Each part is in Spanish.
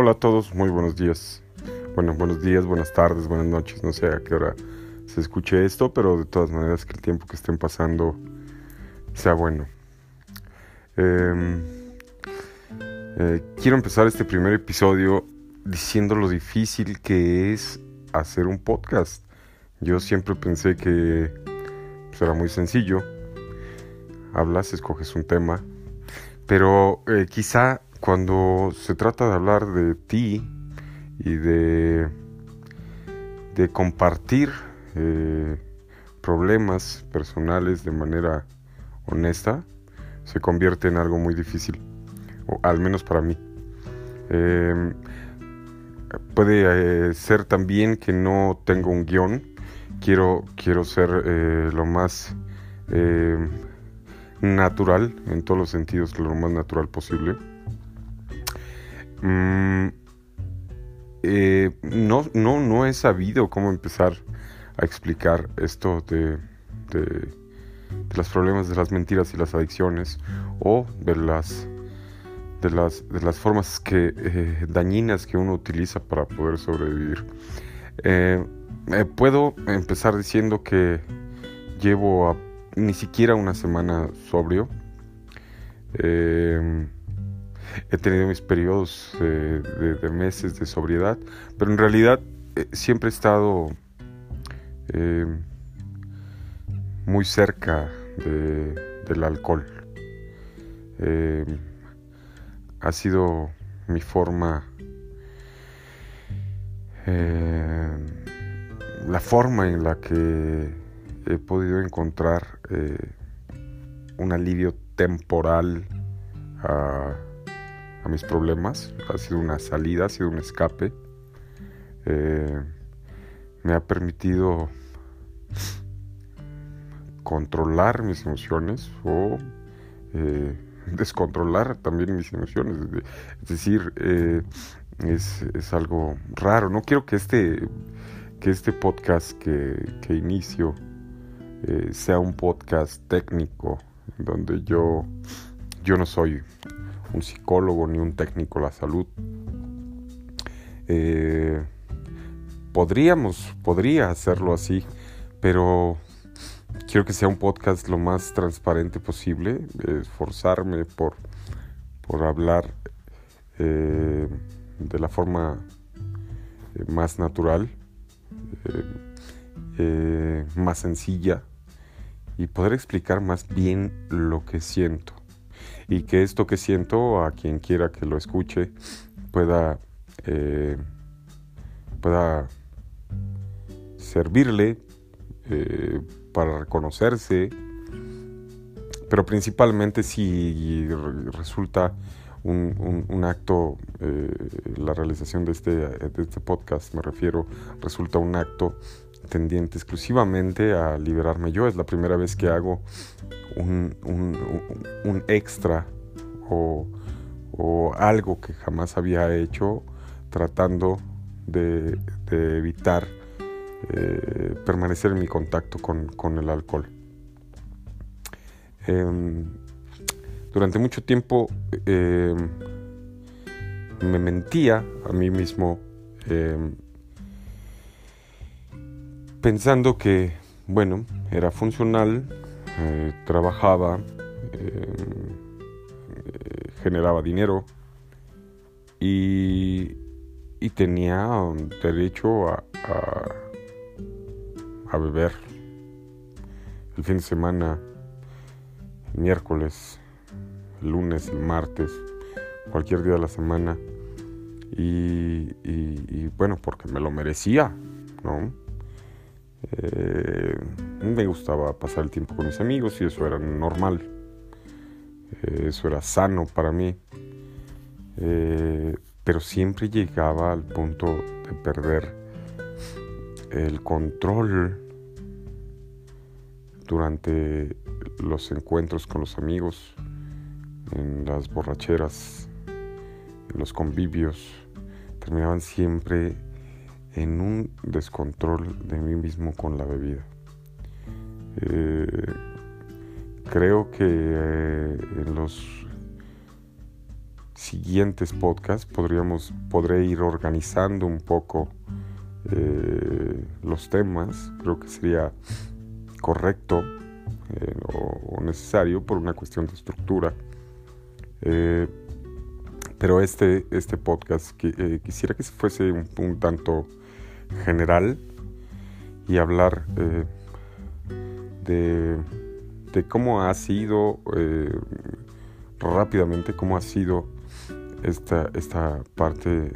Hola a todos, muy buenos días. Bueno, buenos días, buenas tardes, buenas noches. No sé a qué hora se escuche esto, pero de todas maneras que el tiempo que estén pasando sea bueno. Em, eh, quiero empezar este primer episodio diciendo lo difícil que es hacer un podcast. Yo siempre pensé que pues, era muy sencillo. Hablas, escoges un tema, pero eh, quizá cuando se trata de hablar de ti y de, de compartir eh, problemas personales de manera honesta, se convierte en algo muy difícil, o al menos para mí. Em, puede eh, ser también que no tengo un guion, quiero, quiero ser eh, lo más em, natural, en todos los sentidos, lo más natural posible. Mm, eh, no, no, no he sabido cómo empezar a explicar esto de, de, los problemas de las mentiras y las adicciones o de las, de las, de las formas que, eh, dañinas que uno utiliza para poder sobrevivir. Eh, puedo empezar diciendo que llevo ni siquiera una semana sobrio. He tenido mis periodos de, meses de sobriedad, pero en realidad eh, siempre he estado eh, muy cerca del alcohol. Eh, ha sido mi forma, la forma en la que he podido encontrar un alivio temporal a a mis problemas, ha sido una salida, ha sido un escape. Eh, me ha permitido controlar mis emociones o eh, descontrolar también mis emociones. Es decir, eh, es, algo raro. No quiero que este, que este podcast que, que inicio sea un podcast técnico, donde yo, yo no soy un psicólogo ni un técnico de la salud. Eh, podríamos, podría hacerlo así, pero quiero que sea un podcast lo más transparente posible, esforzarme por, por hablar eh, de la forma eh, más natural, más sencilla y poder explicar más bien lo que siento y que esto que siento a quien quiera que lo escuche pueda, eh, pueda servirle eh, para reconocerse, pero principalmente si resulta un, acto, eh, la realización de este, de este podcast, me refiero, resulta un acto tendiente exclusivamente a liberarme yo. Es la primera vez que hago un, un, extra o, algo que jamás había hecho tratando de, evitar eh, permanecer en mi contacto con, el alcohol. Em, durante mucho tiempo em, me mentía a mí mismo em, pensando que, bueno, era funcional, eh, trabajaba, eh, generaba dinero y, tenía derecho a, a, beber el fin de semana, miércoles, lunes, el martes, cualquier día de la semana. Y, y bueno, porque me lo merecía, ¿no? Eh, me gustaba pasar el tiempo con mis amigos y eso era normal. Eh, eso era sano para mí. Eh, pero siempre llegaba al punto de perder el control durante los encuentros con los amigos, en las borracheras, en los convivios. Terminaban siempre en un descontrol de mí mismo con la bebida. Eh, creo que eh, en los siguientes podcasts podríamos, podré ir organizando un poco eh, los temas. Creo que sería correcto o, necesario por una cuestión de estructura. Pero este, este podcast quisiera que fuese un, tanto general y hablar de, de, cómo ha sido rápidamente, cómo ha sido esta, esta parte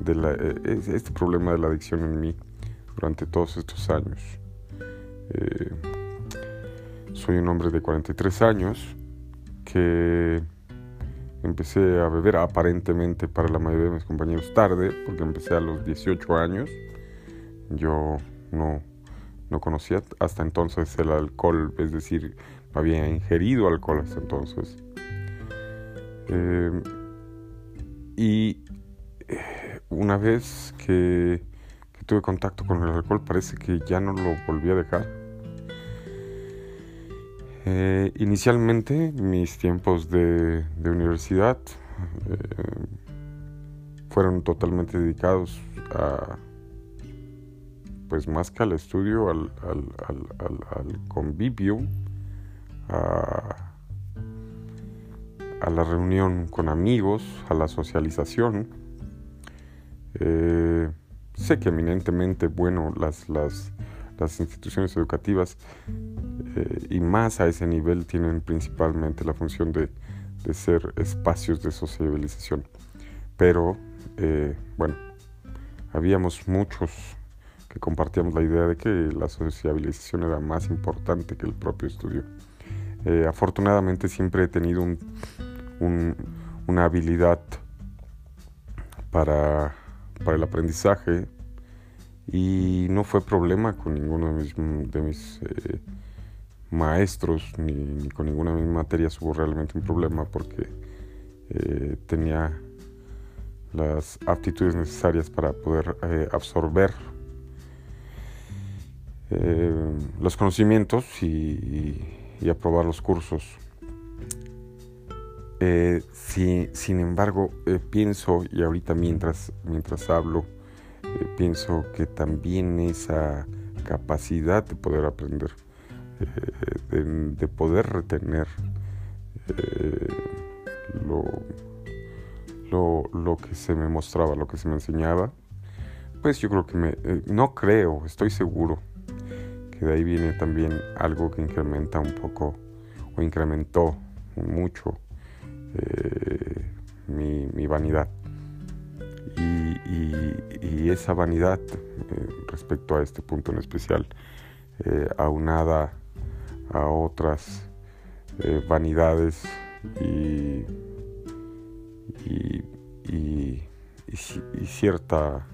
de la, este problema de la adicción en mí durante todos estos años. Eh, soy un hombre de 43 años que empecé a beber aparentemente para la mayoría de mis compañeros tarde, porque empecé a los 18 años. Yo no, no conocía hasta entonces el alcohol, es decir, no había ingerido alcohol hasta entonces. Eh, y eh, una vez que tuve contacto con el alcohol parece que ya no lo volví a dejar. Eh, inicialmente mis tiempos de, universidad eh, fueron totalmente dedicados a, pues más que al estudio, al, convivio, a, a, la reunión con amigos, a la socialización. Eh, sé que eminentemente, bueno, las, las, las instituciones educativas eh, y más a ese nivel tienen principalmente la función de, de ser espacios de sociabilización. Pero, eh, bueno, habíamos muchos que compartíamos la idea de que la sociabilización era más importante que el propio estudio. Eh, afortunadamente siempre he tenido un, un, una habilidad para para el aprendizaje y no fue problema con ninguno de mis, eh, maestros ni, con ninguna de mis materias hubo realmente un problema porque eh, tenía las aptitudes necesarias para poder eh, absorber los conocimientos y, aprobar los cursos. Si, sin embargo, pienso, y ahorita mientras, mientras hablo, pienso que también esa capacidad de poder aprender, eh, de, poder retener eh, lo, lo, que se me mostraba, lo que se me enseñaba, pues yo creo que me, eh, no creo, estoy seguro que de ahí viene también algo que incrementa un poco o incrementó mucho mi, mi vanidad y, esa vanidad eh, respecto a este punto en especial, eh, aunada a otras eh, vanidades y, y, cierta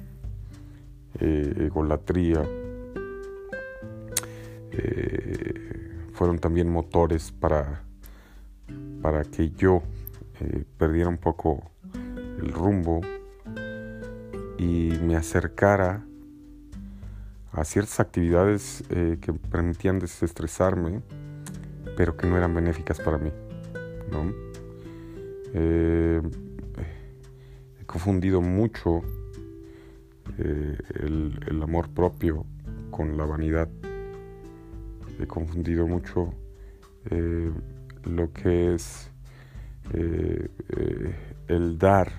egolatría, fueron también motores para, para que yo perdiera un poco el rumbo y me acercara a ciertas actividades eh, que permitían desestresarme, pero que no eran benéficas para mí. Eh, he confundido mucho eh, el, amor propio con la vanidad. He confundido mucho lo que es el dar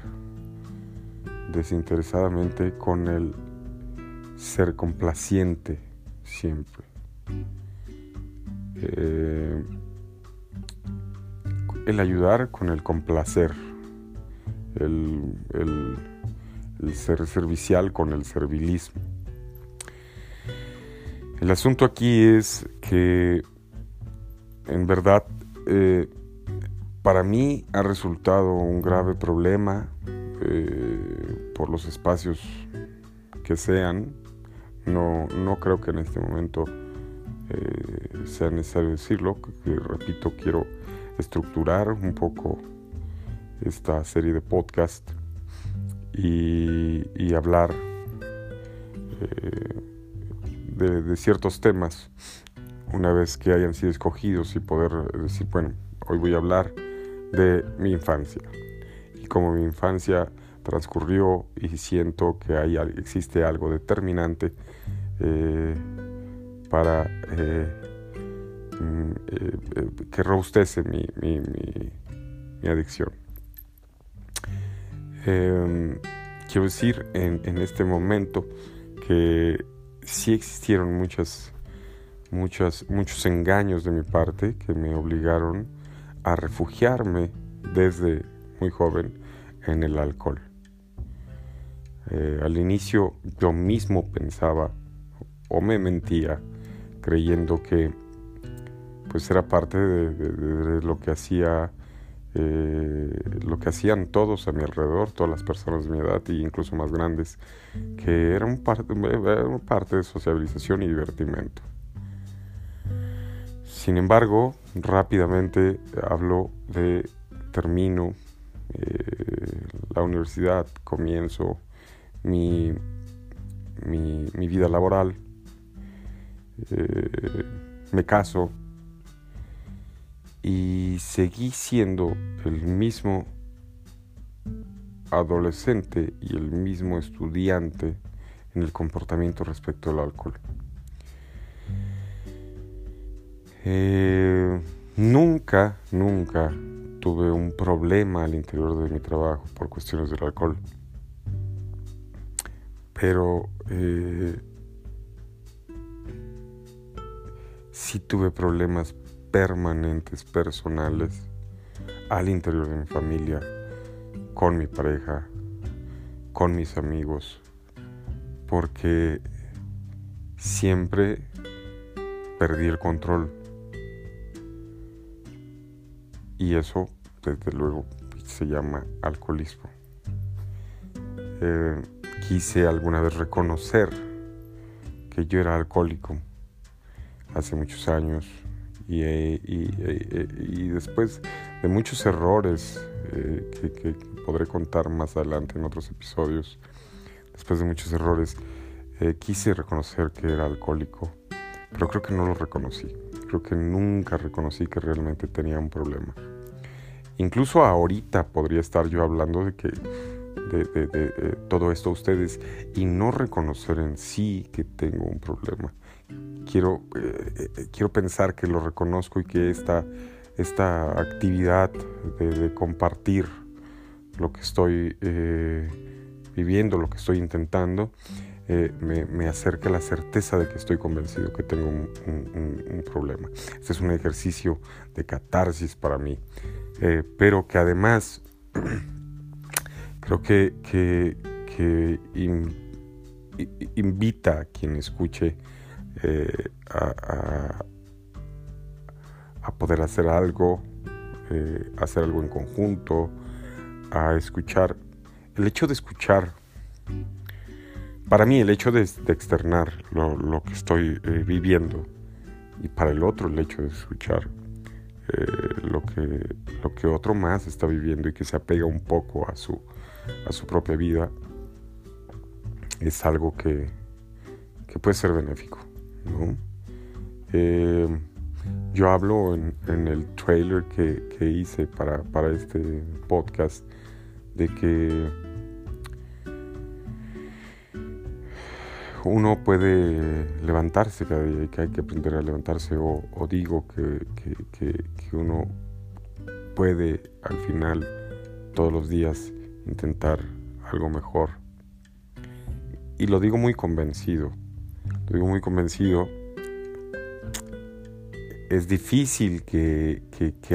desinteresadamente con el ser complaciente siempre. Eh, el ayudar con el complacer, el, ser servicial con el servilismo. El asunto aquí es que en verdad eh, para mí ha resultado un grave problema eh, por los espacios que sean. No, no creo que en este momento eh, sea necesario decirlo. Que, repito, quiero estructurar un poco esta serie de podcast y, hablar eh, de, de, ciertos temas una vez que hayan sido escogidos y poder decir, bueno, Hoy voy a hablar de mi infancia y cómo mi infancia transcurrió y siento que hay, existe algo determinante eh, para eh, mm, eh, que robustece mi, mi, mi, adicción. Em, quiero decir en, en, este momento que sí existieron muchos engaños de mi parte que me obligaron a refugiarme desde muy joven en el alcohol. Eh, al inicio yo mismo pensaba o me mentía creyendo que pues era parte de, lo que hacía eh, lo que hacían todos a mi alrededor, todas las personas de mi edad e incluso más grandes, que era un parte, era parte de sociabilización y divertimento. Sin embargo, rápidamente hablo de termino eh, la universidad, comienzo mi, mi, vida laboral, eh, me caso y seguí siendo el mismo adolescente y el mismo estudiante en el comportamiento respecto al alcohol. Eh, nunca, nunca tuve un problema al interior de mi trabajo por cuestiones del alcohol pero eh, sí tuve problemas permanentes, personales, al interior de mi familia, con mi pareja, con mis amigos, porque siempre perdí el control. Y eso, desde luego, se llama alcoholismo. Eh, quise alguna vez reconocer que yo era alcohólico hace muchos años y, eh, eh, y, después de muchos errores eh, que, podré contar más adelante en otros episodios, después de muchos errores, quise reconocer que era alcohólico, pero creo que no lo reconocí. Creo que nunca reconocí que realmente tenía un problema. Incluso ahorita podría estar yo hablando de que de, eh, todo esto a ustedes y no reconocer en sí que tengo un problema. Quiero, eh, eh, quiero pensar que lo reconozco y que esta, esta actividad de, compartir lo que estoy viviendo, lo que estoy intentando, me, me, acerca la certeza de que estoy convencido que tengo un, problema. Este es un ejercicio de catarsis para mí, pero que además Creo que, que, invita a quien escuche eh, a, poder hacer algo, eh, hacer algo en conjunto, a escuchar. El hecho de escuchar, para mí el hecho de, externar lo, que estoy eh, viviendo y para el otro el hecho de escuchar lo, que, lo que otro más está viviendo y que se apega un poco a su, a su propia vida, es algo que, que puede ser benéfico. Eh, yo hablo en, el trailer que, hice para, para, este podcast de que uno puede levantarse cada día y que hay que aprender a levantarse o, digo que, que uno puede al final todos los días intentar algo mejor. Y lo digo muy convencido, lo digo muy convencido. Es difícil que,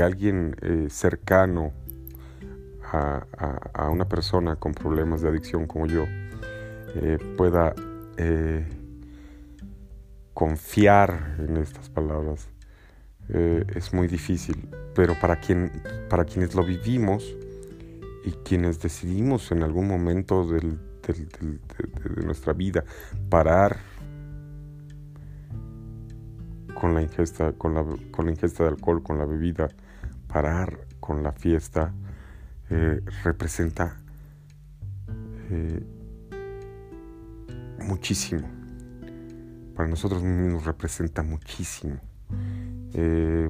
alguien eh, cercano a, una persona con problemas de adicción como yo eh, pueda eh, confiar en estas palabras. es muy difícil, pero para, quien, para quienes lo vivimos, y quienes decidimos en algún momento de, nuestra vida parar con la ingesta, con la, con la ingesta de alcohol, con la bebida, parar con la fiesta, eh, representa eh, muchísimo. Para nosotros mismos representa muchísimo. Eh,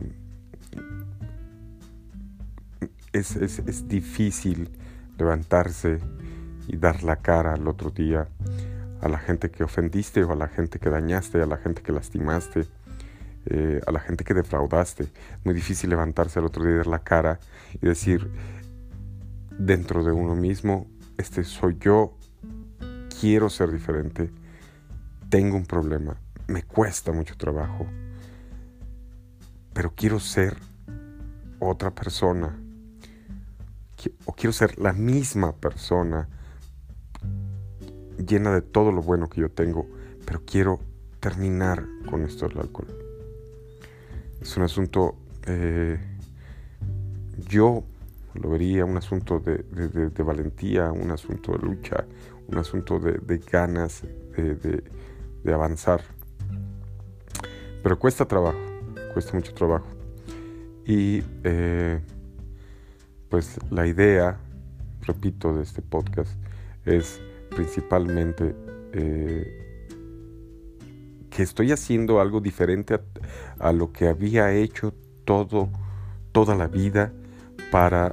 es, es, es difícil levantarse y dar la cara al otro día a la gente que ofendiste o a la gente que dañaste, a la gente que lastimaste, eh, a la gente que defraudaste. Muy difícil levantarse al otro día y dar la cara y decir dentro de uno mismo, este soy yo, quiero ser diferente, tengo un problema, me cuesta mucho trabajo, pero quiero ser otra persona o quiero ser la misma persona llena de todo lo bueno que yo tengo, pero quiero terminar con esto del alcohol. Es un asunto, eh, yo lo vería un asunto de, valentía, un asunto de lucha, un asunto de, ganas de, avanzar. Pero cuesta trabajo, cuesta mucho trabajo. Y eh, pues la idea, repito, de este podcast es principalmente eh, que estoy haciendo algo diferente a, lo que había hecho todo, toda la vida para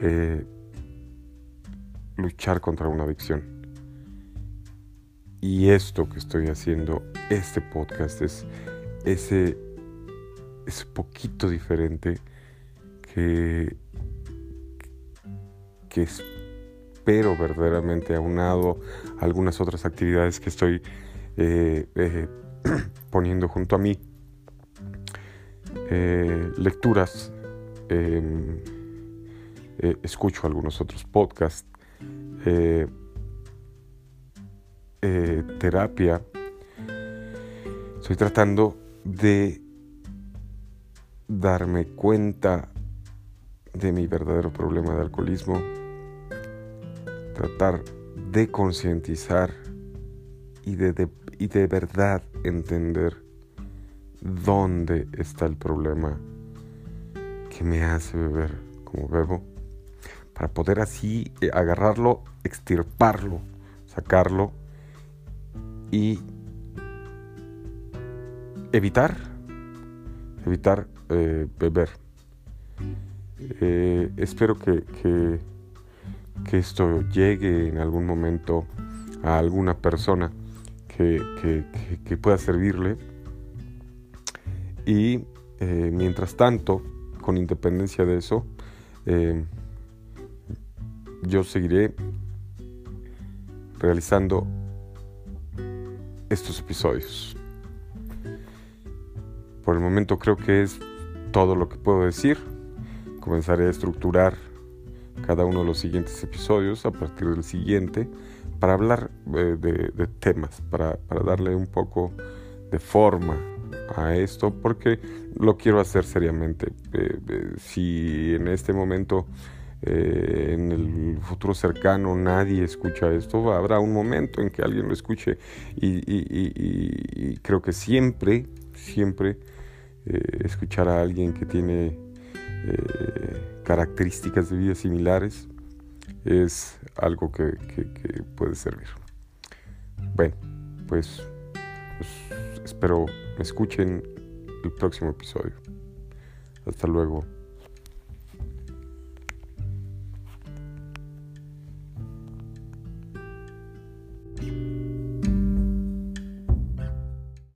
eh, luchar contra una adicción. Y esto que estoy haciendo, este podcast, es ese, es poquito diferente que, espero verdaderamente aunado a algunas otras actividades que estoy eh, eh, poniendo junto a mí. Eh, lecturas, em, escucho algunos otros podcasts, terapia. Estoy tratando de darme cuenta de mi verdadero problema de alcoholismo tratar de concientizar y de, y de verdad entender dónde está el problema que me hace beber como bebo, para poder así eh, agarrarlo, extirparlo, sacarlo y evitar, evitar eh, beber. Eh, espero que que esto llegue en algún momento a alguna persona que, pueda servirle. Y eh, mientras tanto, con independencia de eso, eh, yo seguiré realizando estos episodios. Por el momento creo que es todo lo que puedo decir. Comenzaré a estructurar cada uno de los siguientes episodios a partir del siguiente para hablar eh, de, temas, para, darle un poco de forma a esto, porque lo quiero hacer seriamente. Eh, eh, si en este momento, en el futuro cercano, nadie escucha esto, habrá un momento en que alguien lo escuche y, creo que siempre, siempre escuchar a alguien que tiene características de vida similares es algo que, puede servir. Bueno, pues, pues espero me escuchen el próximo episodio. Hasta luego.